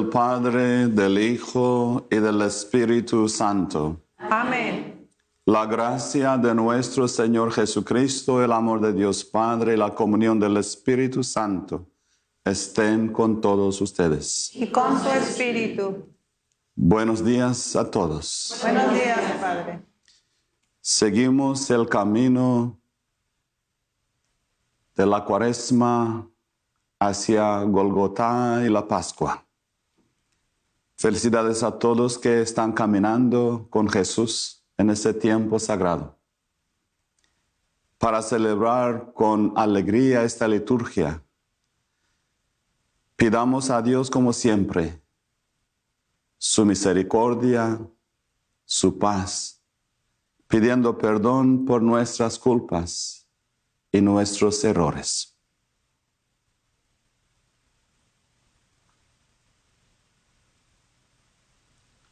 Del Padre, del Hijo y del Espíritu Santo. Amén. La gracia de nuestro Señor Jesucristo, el amor de Dios Padre y la comunión del Espíritu Santo estén con todos ustedes. Y con su espíritu. Buenos días a todos. Buenos días, Padre. Seguimos el camino de la cuaresma hacia Golgotá y la Pascua. Felicidades a todos que están caminando con Jesús en este tiempo sagrado. Para celebrar con alegría esta liturgia, pidamos a Dios como siempre su misericordia, su paz, pidiendo perdón por nuestras culpas y nuestros errores.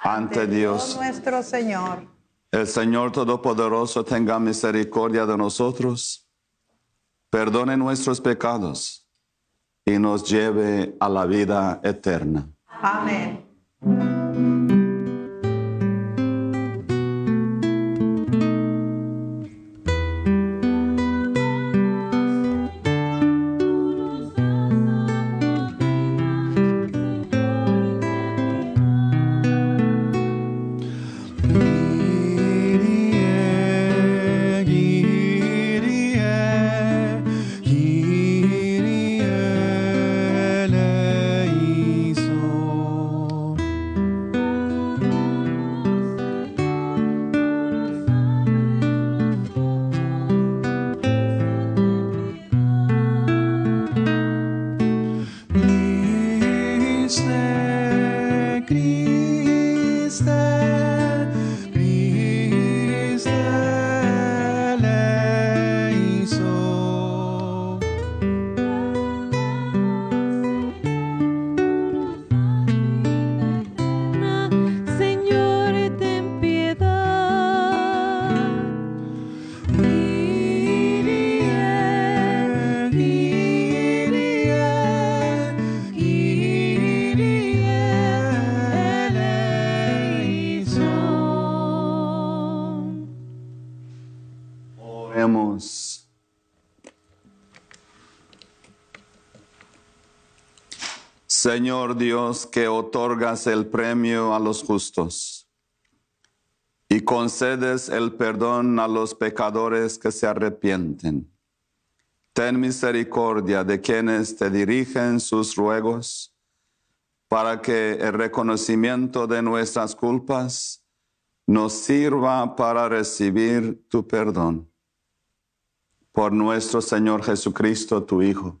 ante Dios. nuestro Señor. El Señor Todopoderoso tenga misericordia de nosotros, perdone nuestros pecados y nos lleve a la vida eterna. Amén. Señor Dios, que otorgas el premio a los justos y concedes el perdón a los pecadores que se arrepienten. Ten misericordia de quienes te dirigen sus ruegos, para que el reconocimiento de nuestras culpas nos sirva para recibir tu perdón por nuestro Señor Jesucristo, tu Hijo,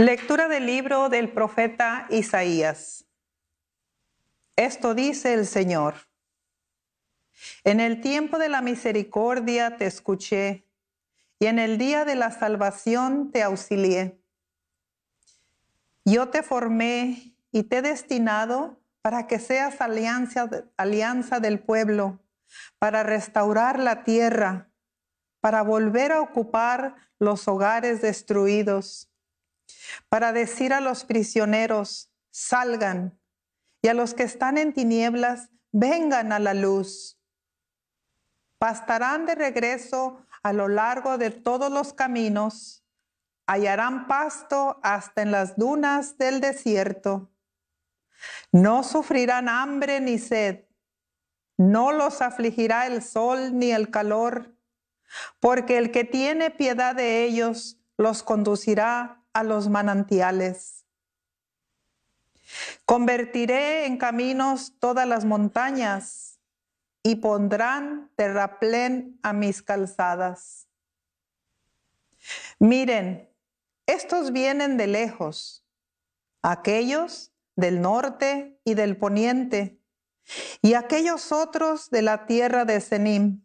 Lectura del libro del profeta Isaías. Esto dice el Señor. En el tiempo de la misericordia te escuché y en el día de la salvación te auxilié. Yo te formé y te he destinado para que seas alianza, alianza del pueblo, para restaurar la tierra, para volver a ocupar los hogares destruidos, para decir a los prisioneros, salgan, y a los que están en tinieblas, vengan a la luz. Pastarán de regreso a lo largo de todos los caminos, hallarán pasto hasta en las dunas del desierto. No sufrirán hambre ni sed, no los afligirá el sol ni el calor, porque el que tiene piedad de ellos los conducirá a los manantiales. Convertiré en caminos todas las montañas y pondrán terraplén a mis calzadas. Miren, estos vienen de lejos, aquellos del norte y del poniente, y aquellos otros de la tierra de Senim.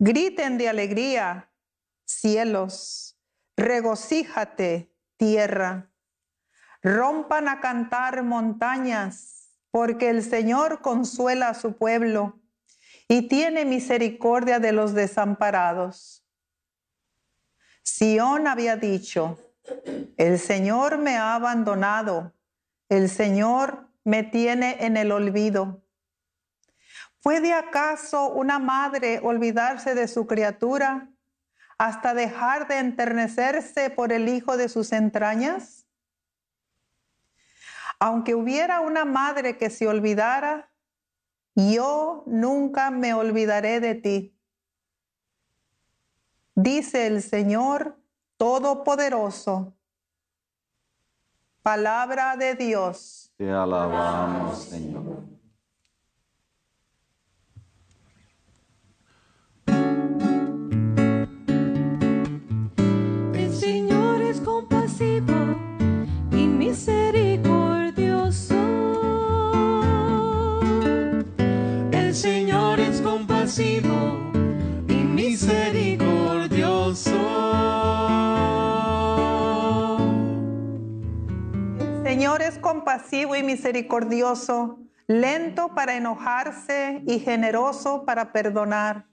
Griten de alegría, cielos, regocíjate, tierra. Rompan a cantar montañas, porque el Señor consuela a su pueblo y tiene misericordia de los desamparados. Sión había dicho, el Señor me ha abandonado, el Señor me tiene en el olvido. ¿Puede acaso una madre olvidarse de su criatura hasta dejar de enternecerse por el hijo de sus entrañas? Aunque hubiera una madre que se olvidara, yo nunca me olvidaré de ti. Dice el Señor Todopoderoso. Palabra de Dios. Te alabamos, Señor. Compasivo y misericordioso. El Señor es compasivo y misericordioso, lento para enojarse y generoso para perdonar.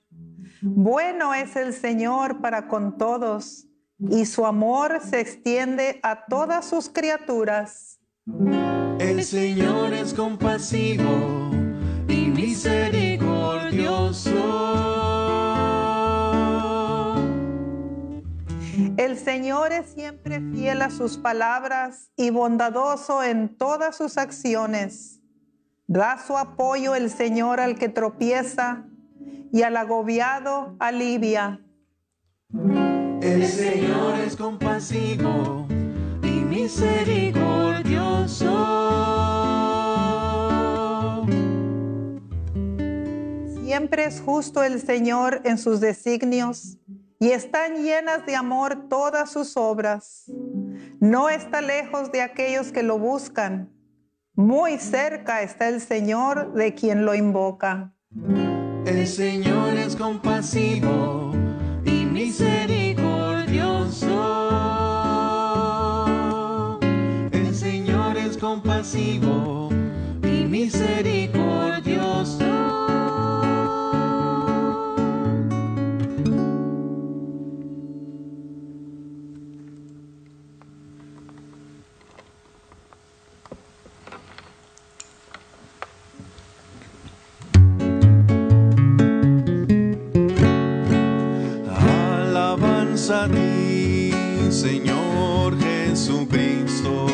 Bueno es el Señor para con todos y su amor se extiende a todas sus criaturas. El Señor es compasivo y misericordioso. El Señor es siempre fiel a sus palabras y bondadoso en todas sus acciones. Da su apoyo el Señor al que tropieza y al agobiado alivia. El Señor es compasivo y misericordioso. Siempre es justo el Señor en sus designios y están llenas de amor todas sus obras. No está lejos de aquellos que lo buscan. Muy cerca está el Señor de quien lo invoca. El Señor es compasivo y misericordioso. El Señor es compasivo y misericordioso. Alabanza a ti, Señor Jesucristo.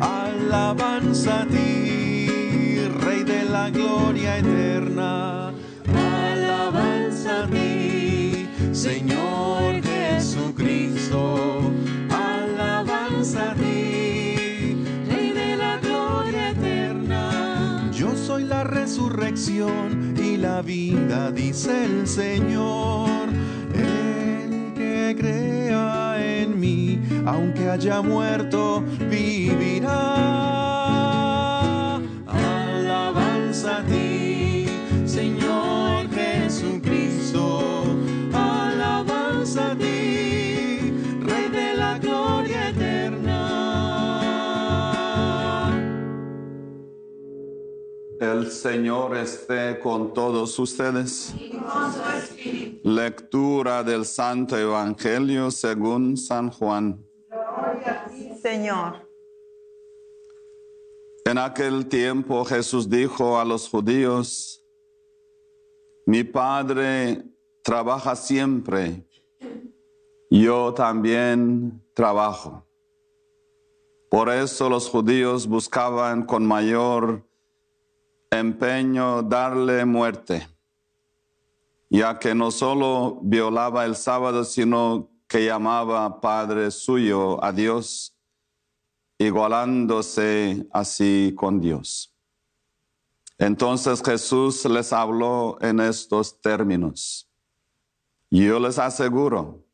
Alabanza a ti, Rey de la gloria eterna. Alabanza a ti, Señor Jesucristo. Alabanza a ti, Rey de la gloria eterna. Yo soy la resurrección y la vida, dice el Señor. Crea en mí, aunque haya muerto, vivirá. Alabanza a ti, Señor Jesucristo. Alabanza a ti, El Señor esté con todos ustedes. Lectura del Santo Evangelio según San Juan. Señor. En aquel tiempo Jesús dijo a los judíos, mi Padre trabaja siempre yo también trabajo. Por eso los judíos buscaban con mayor empeño darle muerte, ya que no solo violaba el sábado, sino que llamaba Padre suyo a Dios, igualándose así con Dios. Entonces Jesús les habló en estos términos. Yo les aseguro,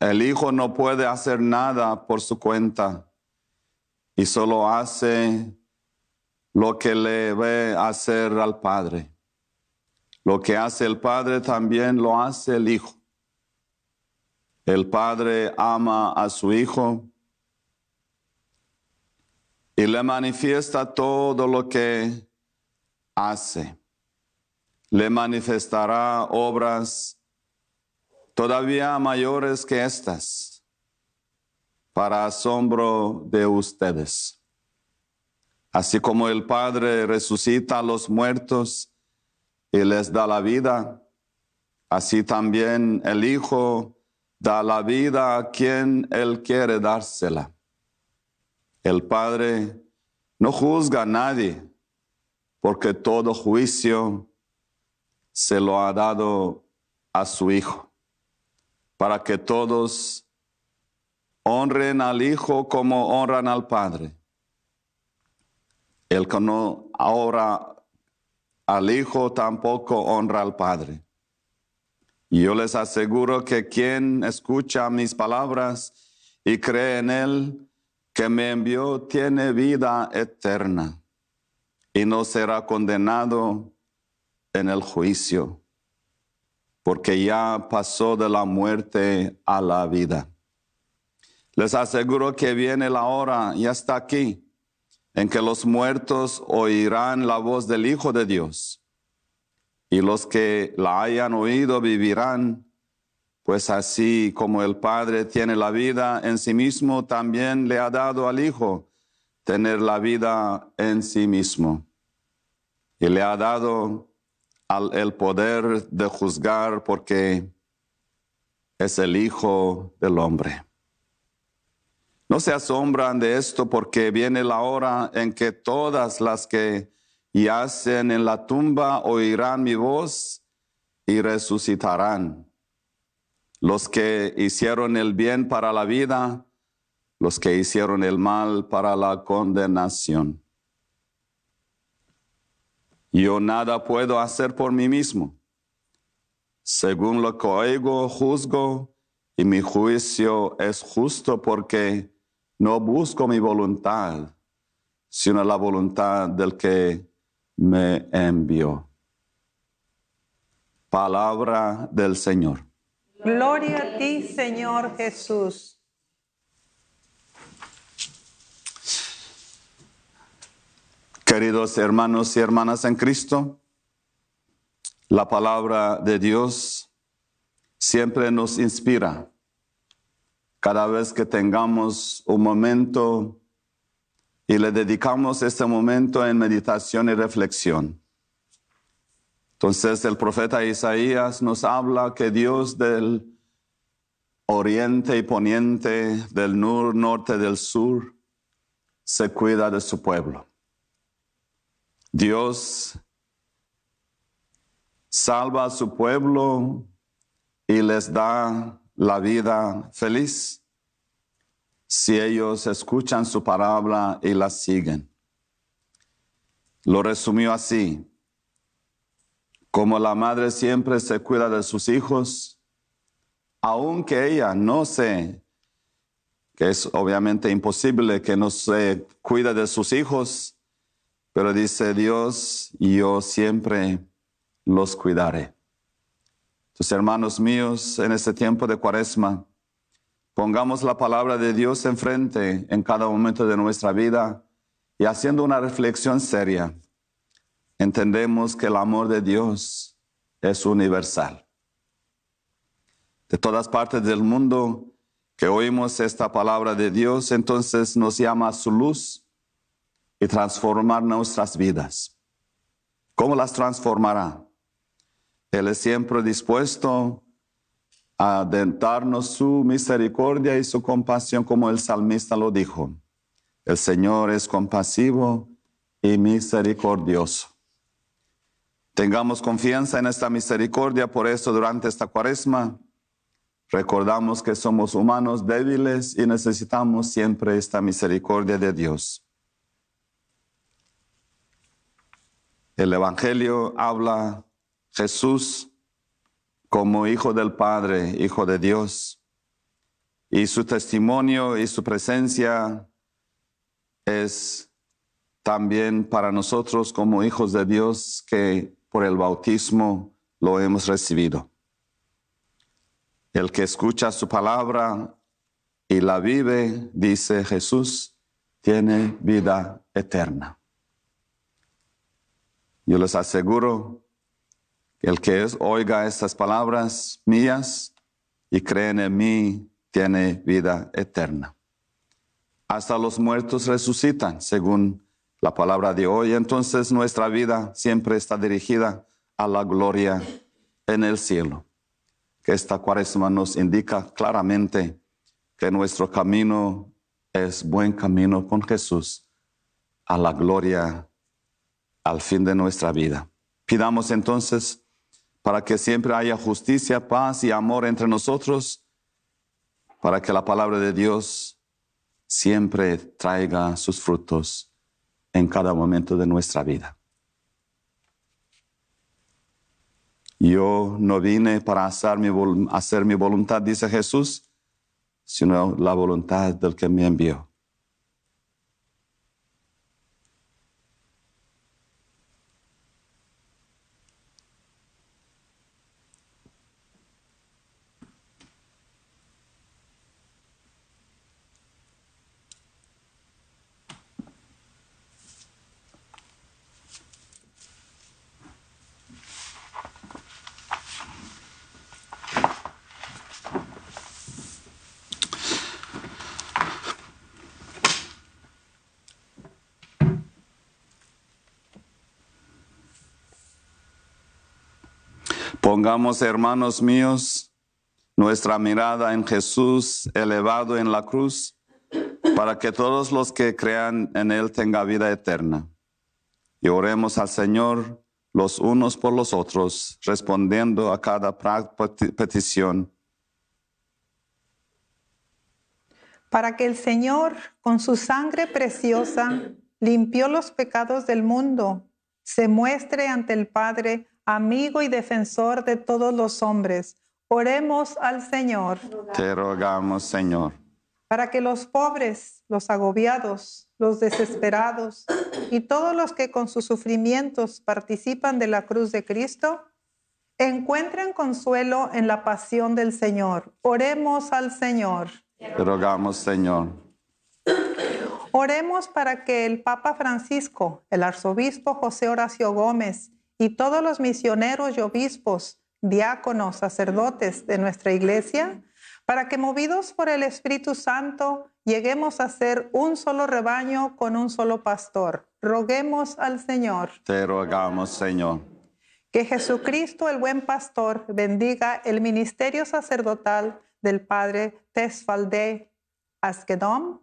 el Hijo no puede hacer nada por su cuenta y solo hace lo que le ve hacer al Padre. Lo que hace el Padre también lo hace el Hijo. El Padre ama a su Hijo y le manifiesta todo lo que hace. Le manifestará obras todavía mayores que estas para asombro de ustedes. Así como el Padre resucita a los muertos y les da la vida, así también el Hijo da la vida a quien Él quiere dársela. El Padre no juzga a nadie, porque todo juicio se lo ha dado a su Hijo, para que todos honren al Hijo como honran al Padre. El que no honra al Hijo tampoco honra al Padre. Yo les aseguro que quien escucha mis palabras y cree en Él que me envió tiene vida eterna y no será condenado en el juicio, porque ya pasó de la muerte a la vida. Les aseguro que viene la hora, ya está aquí, en que los muertos oirán la voz del Hijo de Dios, y los que la hayan oído vivirán, pues así como el Padre tiene la vida en sí mismo, también le ha dado al Hijo tener la vida en sí mismo. Y le ha dado al, el poder de juzgar porque es el Hijo del Hombre. No se asombran de esto porque viene la hora en que todas las que yacen en la tumba oirán mi voz y resucitarán. Los que hicieron el bien para la vida, los que hicieron el mal para la condenación. Yo nada puedo hacer por mí mismo. Según lo que oigo, juzgo, y mi juicio es justo porque no busco mi voluntad, sino la voluntad del que me envió. Palabra del Señor. Gloria a ti, Señor Jesús. Queridos hermanos y hermanas en Cristo, la palabra de Dios siempre nos inspira cada vez que tengamos un momento y le dedicamos este momento en meditación y reflexión. Entonces el profeta Isaías nos habla que Dios del oriente y poniente, del nur, norte, del sur, se cuida de su pueblo. Dios salva a su pueblo y les da la vida feliz si ellos escuchan su palabra y la siguen. Lo resumió así. Como la madre siempre se cuida de sus hijos, aunque ella no se, que es obviamente imposible que no se cuide de sus hijos, pero dice Dios, yo siempre los cuidaré. Tus hermanos míos, en este tiempo de cuaresma, pongamos la palabra de Dios enfrente en cada momento de nuestra vida y haciendo una reflexión seria, entendemos que el amor de Dios es universal. De todas partes del mundo que oímos esta palabra de Dios, entonces nos llama a su luz y transformar nuestras vidas. ¿Cómo las transformará? Él es siempre dispuesto a darnos su misericordia y su compasión como el salmista lo dijo. El Señor es compasivo y misericordioso. Tengamos confianza en esta misericordia, por eso durante esta cuaresma recordamos que somos humanos débiles y necesitamos siempre esta misericordia de Dios. El Evangelio habla Jesús como hijo del Padre, hijo de Dios, y su testimonio y su presencia es también para nosotros como hijos de Dios que por el bautismo lo hemos recibido. El que escucha su palabra y la vive, dice Jesús, tiene vida eterna. Yo les aseguro el que es, oiga estas palabras mías y cree en mí, tiene vida eterna. Hasta los muertos resucitan, según la palabra de hoy. Entonces nuestra vida siempre está dirigida a la gloria en el cielo. Que esta cuaresma nos indica claramente que nuestro camino es buen camino con Jesús a la gloria al fin de nuestra vida. Pidamos entonces para que siempre haya justicia, paz y amor entre nosotros, para que la palabra de Dios siempre traiga sus frutos en cada momento de nuestra vida. Yo no vine para hacer mi, hacer mi voluntad, dice Jesús, sino la voluntad del que me envió. Pongamos, hermanos míos, nuestra mirada en Jesús elevado en la cruz, para que todos los que crean en Él tengan vida eterna. Y oremos al Señor los unos por los otros, respondiendo a cada petición. Para que el Señor, con su sangre preciosa, limpió los pecados del mundo, se muestre ante el Padre amigo y defensor de todos los hombres. Oremos al Señor. Te rogamos, Señor. Para que los pobres, los agobiados, los desesperados y todos los que con sus sufrimientos participan de la cruz de Cristo, encuentren consuelo en la pasión del Señor. Oremos al Señor. Te rogamos, Señor. Oremos para que el Papa Francisco, el arzobispo José Horacio Gómez y todos los misioneros y obispos, diáconos, sacerdotes de nuestra iglesia, para que movidos por el Espíritu Santo lleguemos a ser un solo rebaño con un solo pastor. Roguemos al Señor. Te rogamos, Señor. Que Jesucristo, el buen pastor, bendiga el ministerio sacerdotal del Padre Tesfalde Askedom,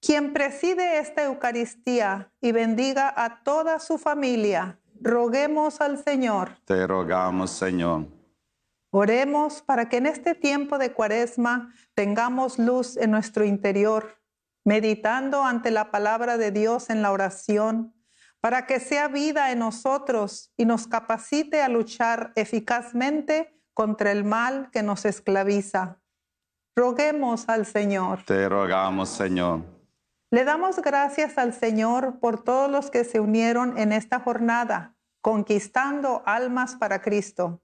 quien preside esta Eucaristía y bendiga a toda su familia Roguemos al Señor. Te rogamos, Señor. Oremos para que en este tiempo de cuaresma tengamos luz en nuestro interior, meditando ante la palabra de Dios en la oración, para que sea vida en nosotros y nos capacite a luchar eficazmente contra el mal que nos esclaviza. Roguemos al Señor. Te rogamos, Señor. Le damos gracias al Señor por todos los que se unieron en esta jornada, conquistando almas para Cristo,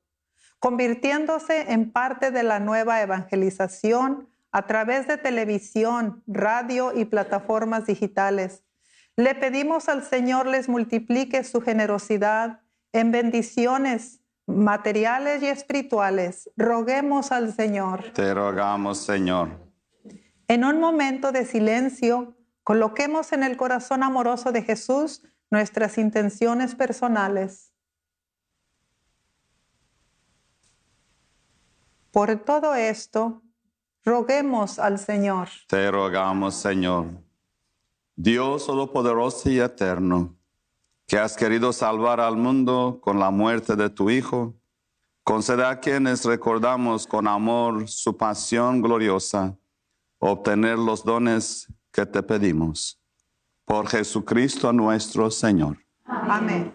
convirtiéndose en parte de la nueva evangelización a través de televisión, radio y plataformas digitales. Le pedimos al Señor les multiplique su generosidad en bendiciones materiales y espirituales. Roguemos al Señor. Te rogamos, Señor. En un momento de silencio, Coloquemos en el corazón amoroso de Jesús nuestras intenciones personales. Por todo esto, roguemos al Señor. Te rogamos, Señor, Dios Todopoderoso y Eterno, que has querido salvar al mundo con la muerte de tu Hijo, conceda a quienes recordamos con amor su pasión gloriosa, obtener los dones que te pedimos. Por Jesucristo nuestro Señor. Amén.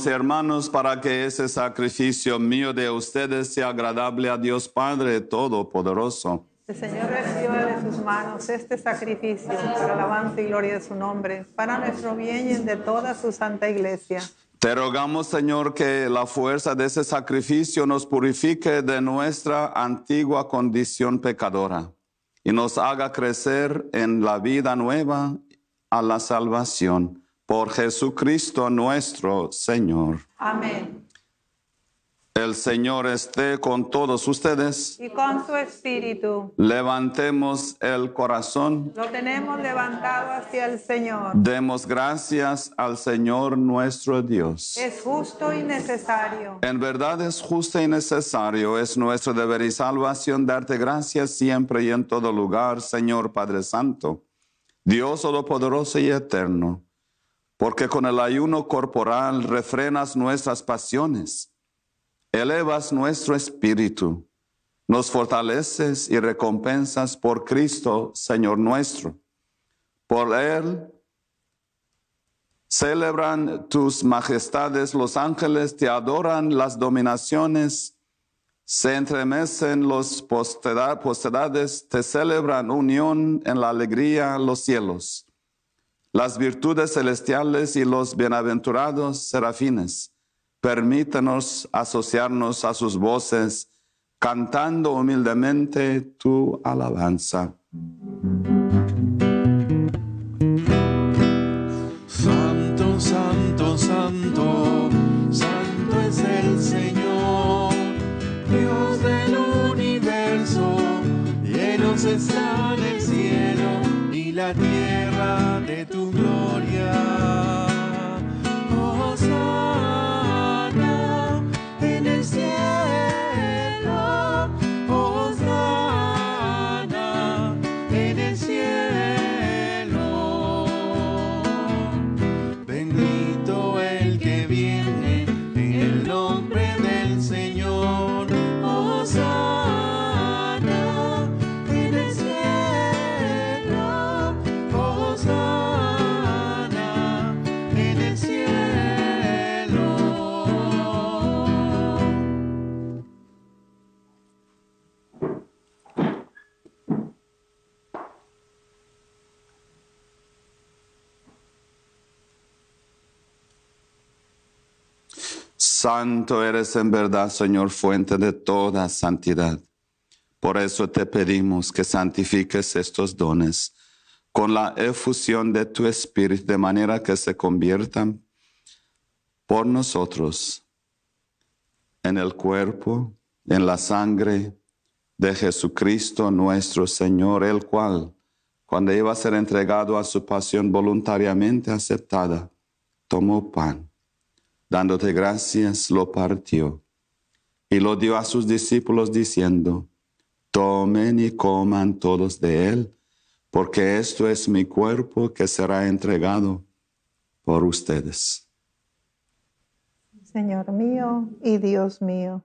Oremos hermanos para que ese sacrificio mío de ustedes sea agradable a Dios Padre Todopoderoso. El Señor reciba de sus manos este sacrificio para alabanza y gloria de su nombre, para nuestro bien y el de toda su santa iglesia. Te rogamos, Señor, que la fuerza de ese sacrificio nos purifique de nuestra antigua condición pecadora y nos haga crecer en la vida nueva a la salvación. Por Jesucristo nuestro Señor. Amén. El Señor esté con todos ustedes. Y con su espíritu Levantemos el corazón. lo tenemos levantado hacia el Señor. Demos gracias al Señor nuestro Dios. Es justo y necesario. En verdad es justo y necesario, es nuestro deber y salvación darte gracias siempre y en todo lugar, Señor Padre Santo, Dios Todopoderoso y Eterno, porque con el ayuno corporal refrenas nuestras pasiones, elevas nuestro espíritu, nos fortaleces y recompensas por Cristo, Señor nuestro. Por Él celebran tus majestades, los ángeles te adoran, las dominaciones se entremecen, los posteridades te celebran unión en la alegría, los cielos. Las virtudes celestiales y los bienaventurados serafines, permítanos asociarnos a sus voces, cantando humildemente tu alabanza. Santo, santo, santo, santo es el Señor, Dios del universo, llenos están el cielo y la tierra de tu Santo eres en verdad, Señor, fuente de toda santidad. Por eso te pedimos que santifiques estos dones con la efusión de tu Espíritu, de manera que se conviertan por nosotros en el cuerpo, en la sangre de Jesucristo nuestro Señor, el cual, cuando iba a ser entregado a su pasión voluntariamente aceptada, tomó pan, dándote gracias, lo partió y lo dio a sus discípulos diciendo, tomen y coman todos de él, porque esto es mi cuerpo que será entregado por ustedes. Señor mío y Dios mío.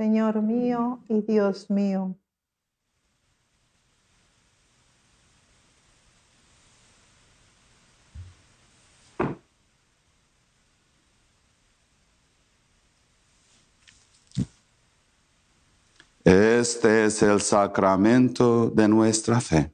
Señor mío y Dios mío. Este es el sacramento de nuestra fe.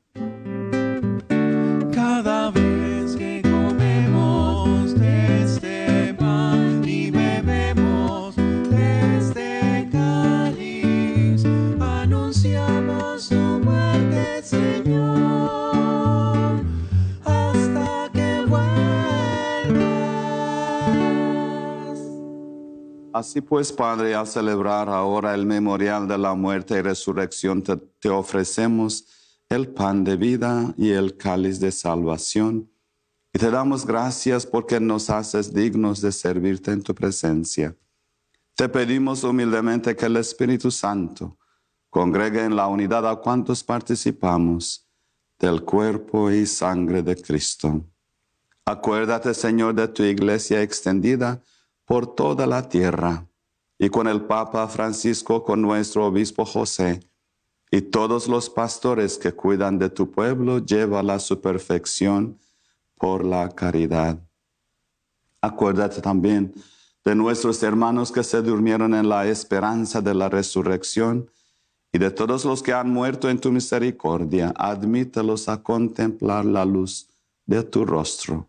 Así pues, Padre, al celebrar ahora el memorial de la muerte y resurrección, te, te ofrecemos el pan de vida y el cáliz de salvación. Y te damos gracias porque nos haces dignos de servirte en tu presencia. Te pedimos humildemente que el Espíritu Santo congregue en la unidad a cuantos participamos del cuerpo y sangre de Cristo. Acuérdate, Señor, de tu iglesia extendida por toda la tierra y con el Papa Francisco, con nuestro obispo José y todos los pastores que cuidan de tu pueblo, llévala a su perfección por la caridad. Acuérdate también de nuestros hermanos que se durmieron en la esperanza de la resurrección y de todos los que han muerto en tu misericordia. Admítelos a contemplar la luz de tu rostro.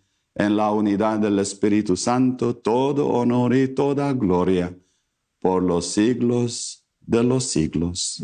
en la unidad del Espíritu Santo, todo honor y toda gloria por los siglos de los siglos.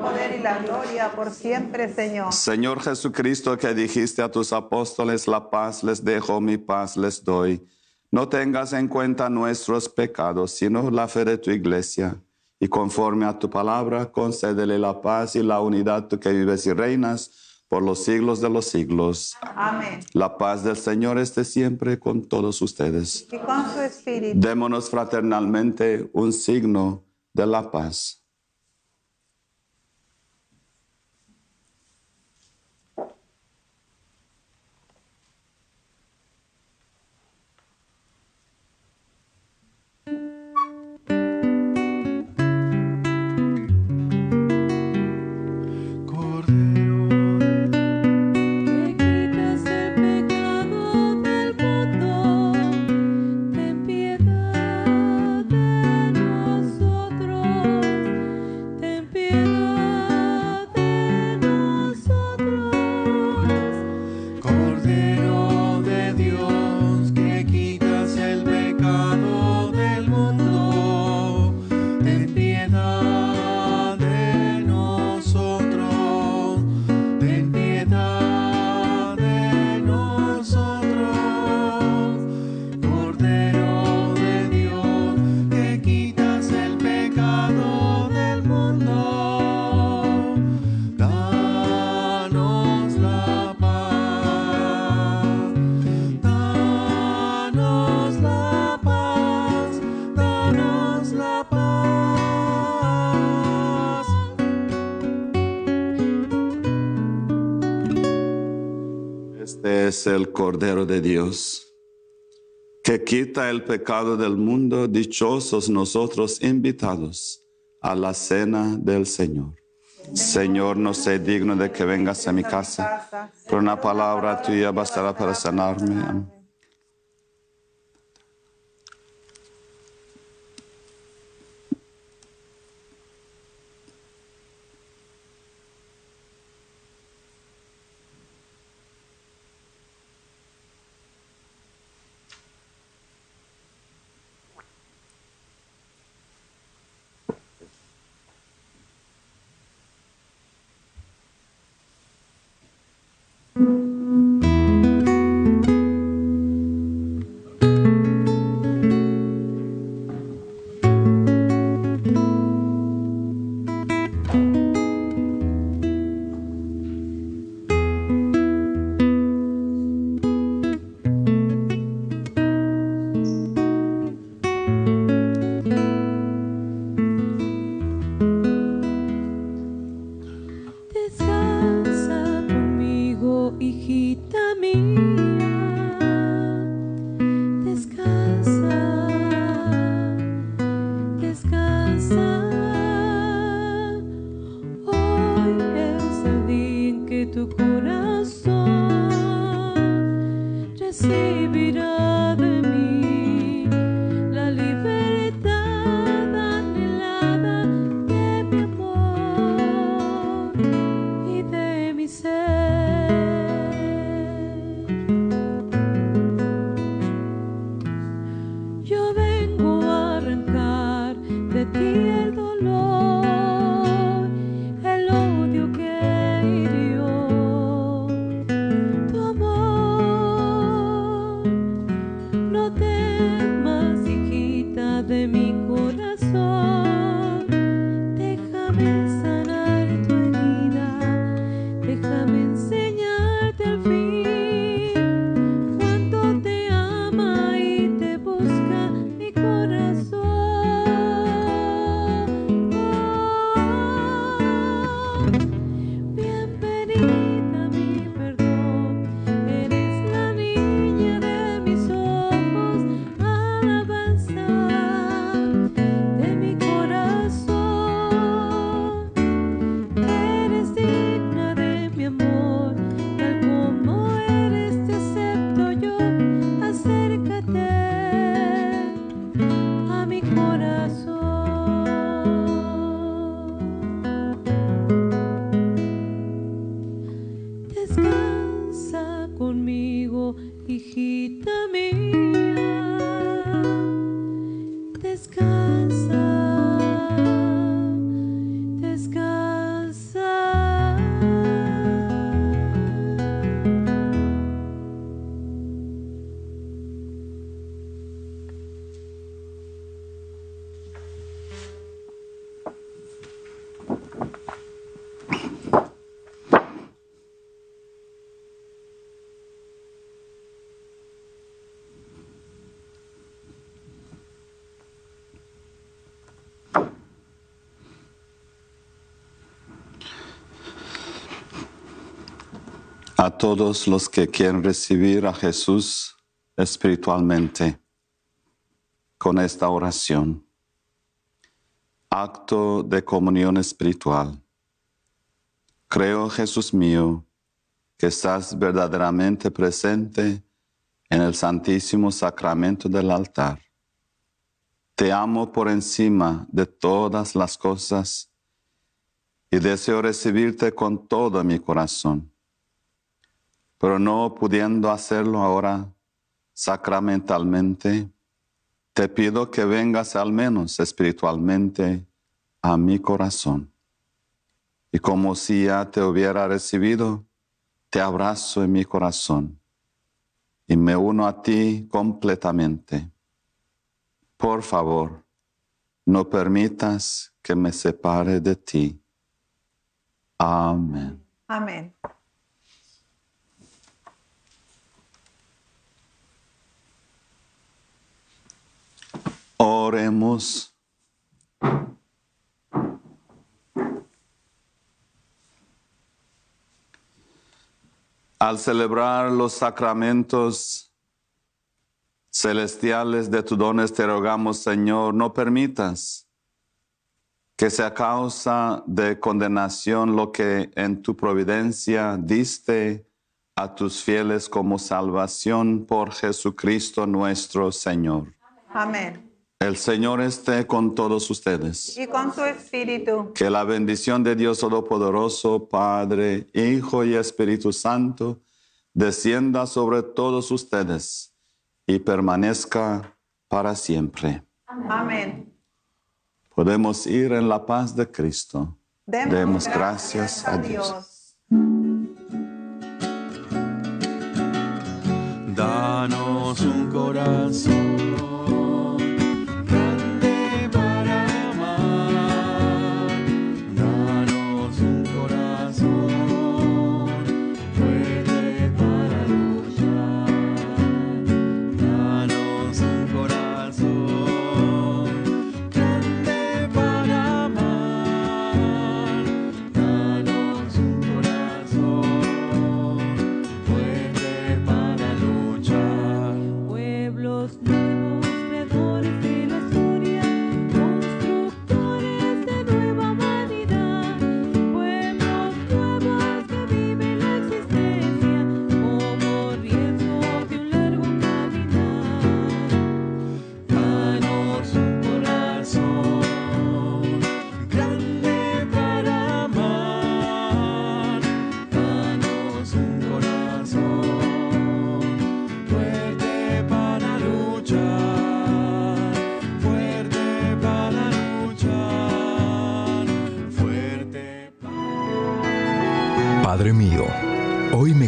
poder y la la gloria por siempre, Señor. Señor Jesucristo, que dijiste a tus apóstoles, la paz les dejo, mi paz les doy. No tengas en cuenta nuestros pecados, sino la fe de tu iglesia. Y conforme a tu palabra, concédele la paz y la unidad, tú que vives y reinas por los siglos de los siglos. Amén. La paz del Señor esté siempre con todos ustedes. Y con su espíritu. Démonos fraternalmente un signo de la paz. El Cordero de Dios, que quita el pecado del mundo, dichosos nosotros invitados a la cena del Señor. Señor, no sé digno de que vengas a mi casa, pero una palabra tuya bastará para sanarme. A todos los que quieren recibir a Jesús espiritualmente con esta oración. Acto de comunión espiritual. Creo, Jesús mío, que estás verdaderamente presente en el santísimo sacramento del altar. Te amo por encima de todas las cosas y deseo recibirte con todo mi corazón. Pero no pudiendo hacerlo ahora sacramentalmente, te pido que vengas al menos espiritualmente a mi corazón. Y como si ya te hubiera recibido, te abrazo en mi corazón y me uno a ti completamente. Por favor, no permitas que me separe de ti. Amén. Amén. Oremos. Al celebrar los sacramentos celestiales de tu dones, te rogamos, Señor, no permitas que sea causa de condenación lo que en tu providencia diste a tus fieles como salvación por Jesucristo nuestro Señor. Amén. El Señor esté con todos ustedes. Y con su espíritu. Que la bendición de Dios Todopoderoso, Padre, Hijo y Espíritu Santo, descienda sobre todos ustedes y permanezca para siempre. Amén. Podemos ir en la paz de Cristo. Demos, gracias, a Dios. Danos un corazón